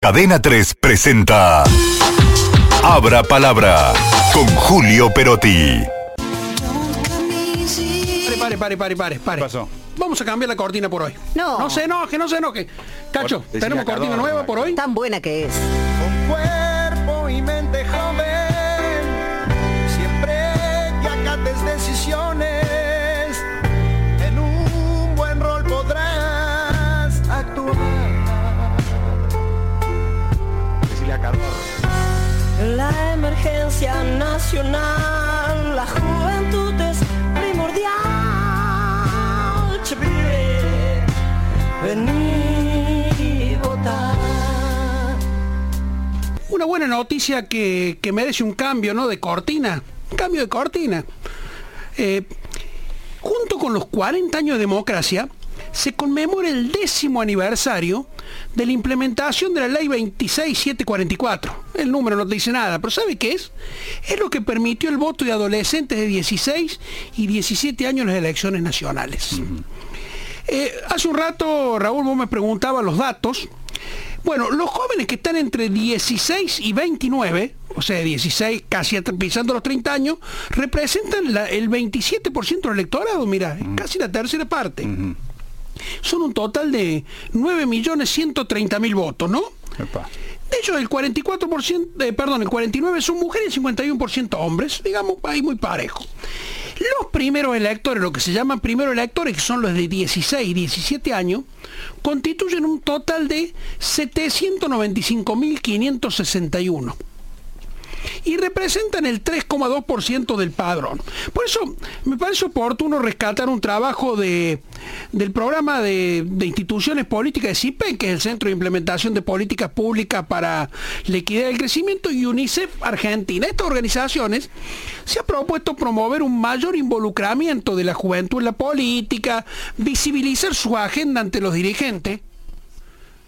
Cadena 3 presenta Abra Palabra con Julio Perotti. Pare, pare, pare, pare, pare. ¿Qué pasó? Vamos a cambiar la cortina por hoy. No. No se enoje, no se enoje. Cacho, ¿tenemos cortina nueva por hoy? Tan buena que es. con cuerpo y mente nacional, la juventud es primordial. Vení votar. Una buena noticia que, que merece un cambio, ¿no? De cortina. Un cambio de cortina. Eh, junto con los 40 años de democracia, se conmemora el décimo aniversario de la implementación de la ley 26744. El número no te dice nada, pero ¿sabe qué es? Es lo que permitió el voto de adolescentes de 16 y 17 años en las elecciones nacionales. Eh, hace un rato, Raúl, vos me preguntaba los datos. Bueno, los jóvenes que están entre 16 y 29, o sea, 16 casi pisando los 30 años, representan la- el 27% del electorado, mira, casi la tercera parte. Son un total de 9.130.000 votos, ¿no? Epa. De ellos, el 44%, eh, perdón, el 49% son mujeres y 51% hombres, digamos, ahí muy parejo. Los primeros electores, lo que se llaman primeros electores, que son los de 16 y 17 años, constituyen un total de 795.561 y representan el 3,2% del padrón. Por eso me parece oportuno rescatar un trabajo de, del programa de, de instituciones políticas de CIPEN, que es el Centro de Implementación de Políticas Públicas para la Equidad y el Crecimiento, y UNICEF Argentina. Estas organizaciones se ha propuesto promover un mayor involucramiento de la juventud en la política, visibilizar su agenda ante los dirigentes,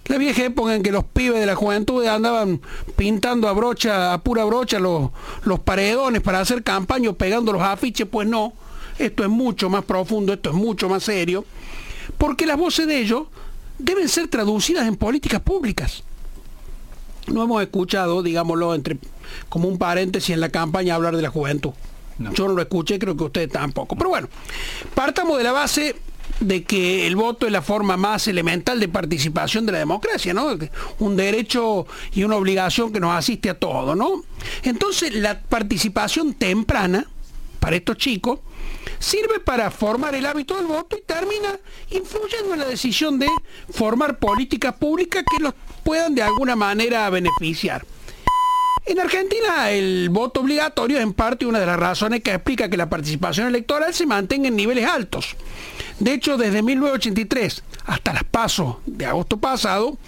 la vieja época en que los pibes de la juventud andaban pintando a brocha, a pura brocha los, los paredones para hacer campaña o pegando los afiches, pues no, esto es mucho más profundo, esto es mucho más serio, porque las voces de ellos deben ser traducidas en políticas públicas. No hemos escuchado, digámoslo, entre como un paréntesis en la campaña hablar de la juventud. Yo no lo escuché, creo que ustedes tampoco. Pero bueno, partamos de la base de que el voto es la forma más elemental de participación de la democracia, ¿no? Un derecho y una obligación que nos asiste a todos, ¿no? Entonces, la participación temprana para estos chicos sirve para formar el hábito del voto y termina influyendo en la decisión de formar políticas públicas que los puedan de alguna manera beneficiar. En Argentina el voto obligatorio es en parte una de las razones que explica que la participación electoral se mantenga en niveles altos. De hecho, desde 1983 hasta las pasos de agosto pasado,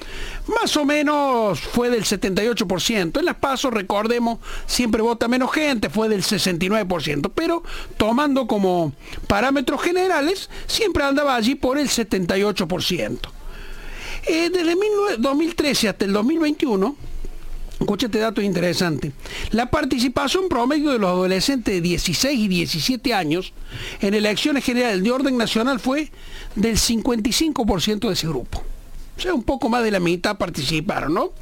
más o menos fue del 78%. En las pasos, recordemos, siempre vota menos gente, fue del 69%, pero tomando como parámetros generales, siempre andaba allí por el 78%. Eh, desde 19 2013 hasta el 2021, Escucha este dato interesante. La participación promedio de los adolescentes de 16 y 17 años en elecciones generales de orden nacional fue del 55% de ese grupo. O sea, un poco más de la mitad participaron, ¿no?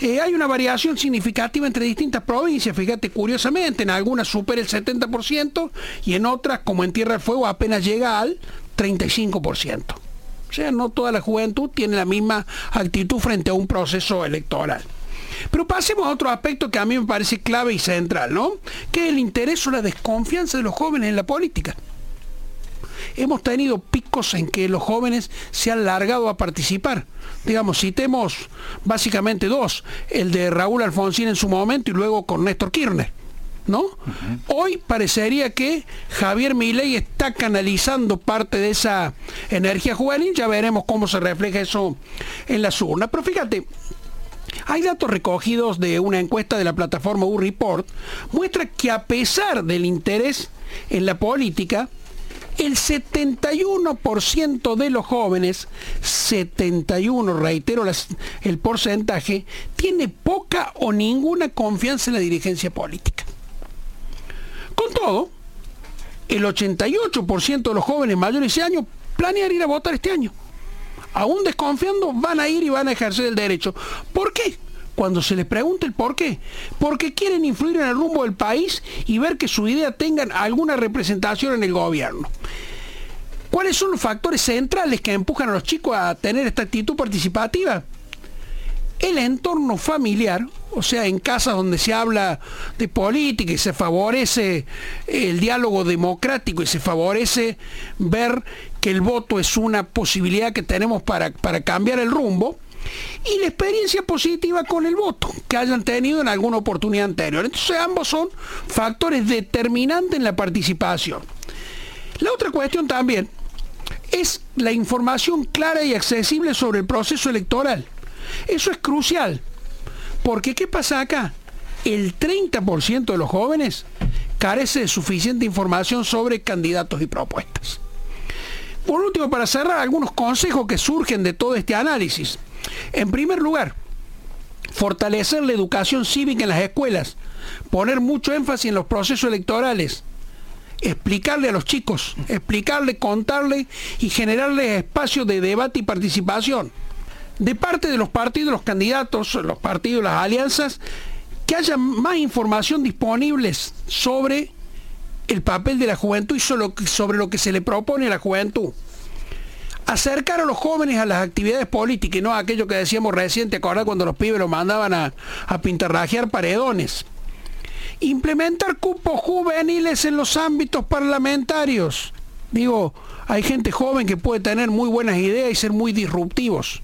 Eh, hay una variación significativa entre distintas provincias, fíjate, curiosamente, en algunas supera el 70% y en otras, como en Tierra del Fuego, apenas llega al 35%. O sea, no toda la juventud tiene la misma actitud frente a un proceso electoral. Pero pasemos a otro aspecto que a mí me parece clave y central, ¿no? Que es el interés o la desconfianza de los jóvenes en la política. Hemos tenido picos en que los jóvenes se han largado a participar. Digamos, citemos básicamente dos, el de Raúl Alfonsín en su momento y luego con Néstor Kirchner. ¿No? Hoy parecería que Javier Milei está canalizando parte de esa energía juvenil, ya veremos cómo se refleja eso en las urnas. Pero fíjate, hay datos recogidos de una encuesta de la plataforma U-Report, muestra que a pesar del interés en la política, el 71% de los jóvenes, 71, reitero las- el porcentaje, tiene poca o ninguna confianza en la dirigencia política. Con todo, el 88% de los jóvenes mayores de ese año planean ir a votar este año. Aún desconfiando, van a ir y van a ejercer el derecho. ¿Por qué? Cuando se les pregunta el por qué. Porque quieren influir en el rumbo del país y ver que su idea tenga alguna representación en el gobierno. ¿Cuáles son los factores centrales que empujan a los chicos a tener esta actitud participativa? El entorno familiar, o sea, en casas donde se habla de política y se favorece el diálogo democrático y se favorece ver que el voto es una posibilidad que tenemos para, para cambiar el rumbo, y la experiencia positiva con el voto que hayan tenido en alguna oportunidad anterior. Entonces ambos son factores determinantes en la participación. La otra cuestión también es la información clara y accesible sobre el proceso electoral. Eso es crucial, porque ¿qué pasa acá? El 30% de los jóvenes carece de suficiente información sobre candidatos y propuestas. Por último, para cerrar, algunos consejos que surgen de todo este análisis. En primer lugar, fortalecer la educación cívica en las escuelas, poner mucho énfasis en los procesos electorales, explicarle a los chicos, explicarle, contarle y generarles espacios de debate y participación. De parte de los partidos, los candidatos, los partidos, las alianzas, que haya más información disponible sobre el papel de la juventud y sobre lo que se le propone a la juventud. Acercar a los jóvenes a las actividades políticas y no a aquello que decíamos reciente, acordar cuando los pibes los mandaban a, a pintarrajear paredones implementar cupos juveniles en los ámbitos parlamentarios. Digo, hay gente joven que puede tener muy buenas ideas y ser muy disruptivos.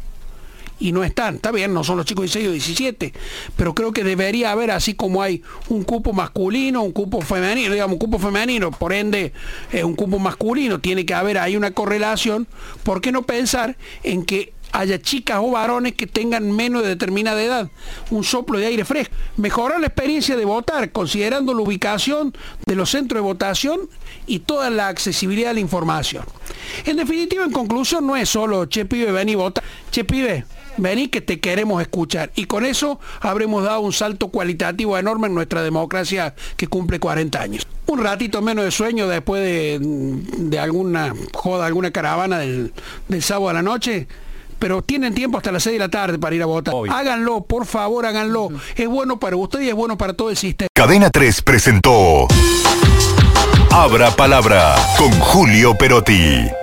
Y no están, está bien, no son los chicos de 16 o 17, pero creo que debería haber, así como hay un cupo masculino, un cupo femenino, digamos, un cupo femenino, por ende, eh, un cupo masculino, tiene que haber ahí una correlación, ¿por qué no pensar en que haya chicas o varones que tengan menos de determinada edad, un soplo de aire fresco. Mejorar la experiencia de votar, considerando la ubicación de los centros de votación y toda la accesibilidad de la información. En definitiva, en conclusión, no es solo, che pibe, ven y vota, che pibe, vení que te queremos escuchar. Y con eso habremos dado un salto cualitativo enorme en nuestra democracia que cumple 40 años. Un ratito menos de sueño después de, alguna joda, alguna caravana del, del sábado a la noche pero tienen tiempo hasta las 6 de la tarde para ir a votar. Háganlo, por favor, háganlo. Es bueno para usted y es bueno para todo el sistema. Cadena 3 presentó Abra Palabra con Julio Perotti.